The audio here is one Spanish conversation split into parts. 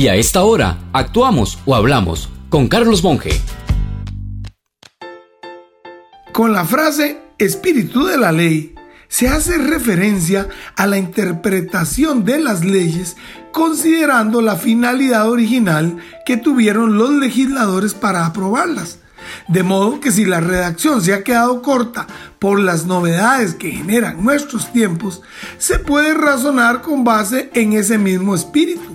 Y a esta hora, actuamos o hablamos con Carlos Monge. Con la frase espíritu de la ley, se hace referencia a la interpretación de las leyes considerando la finalidad original que tuvieron los legisladores para aprobarlas. De modo que si la redacción se ha quedado corta por las novedades que generan nuestros tiempos, se puede razonar con base en ese mismo espíritu.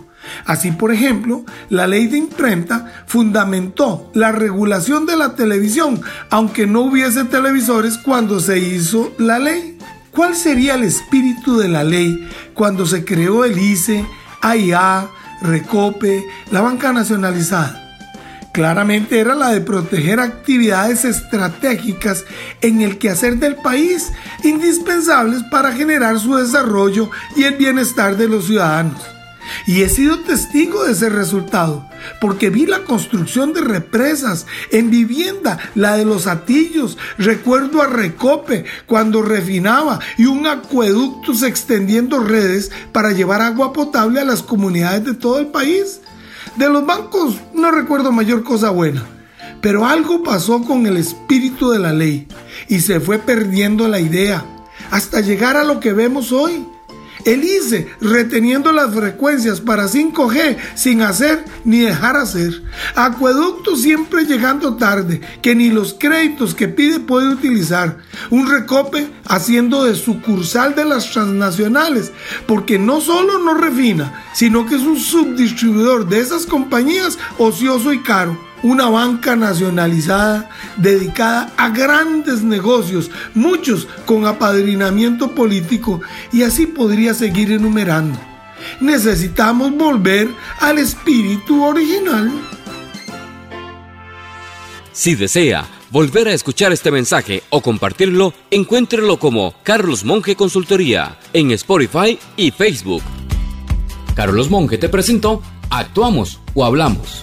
Así, por ejemplo, la ley de imprenta fundamentó la regulación de la televisión, aunque no hubiese televisores cuando se hizo la ley. ¿Cuál sería el espíritu de la ley cuando se creó el ICE, AIA, Recope, la banca nacionalizada? Claramente era la de proteger actividades estratégicas en el quehacer del país, indispensables para generar su desarrollo y el bienestar de los ciudadanos. Y he sido testigo de ese resultado, porque vi la construcción de represas en vivienda, la de los atillos, recuerdo a Recope cuando refinaba y un acueducto extendiendo redes para llevar agua potable a las comunidades de todo el país. De los bancos no recuerdo mayor cosa buena, pero algo pasó con el espíritu de la ley y se fue perdiendo la idea hasta llegar a lo que vemos hoy el ICE reteniendo las frecuencias para 5G sin hacer ni dejar hacer. Acueducto siempre llegando tarde, que ni los créditos que pide puede utilizar. Un recope haciendo de sucursal de las transnacionales, porque no solo no refina, sino que es un subdistribuidor de esas compañías ocioso y caro una banca nacionalizada dedicada a grandes negocios, muchos con apadrinamiento político, y así podría seguir enumerando. Necesitamos volver al espíritu original. Si desea volver a escuchar este mensaje o compartirlo, encuéntrelo como Carlos Monge Consultoría en Spotify y Facebook. Carlos Monge te presentó Actuamos o Hablamos.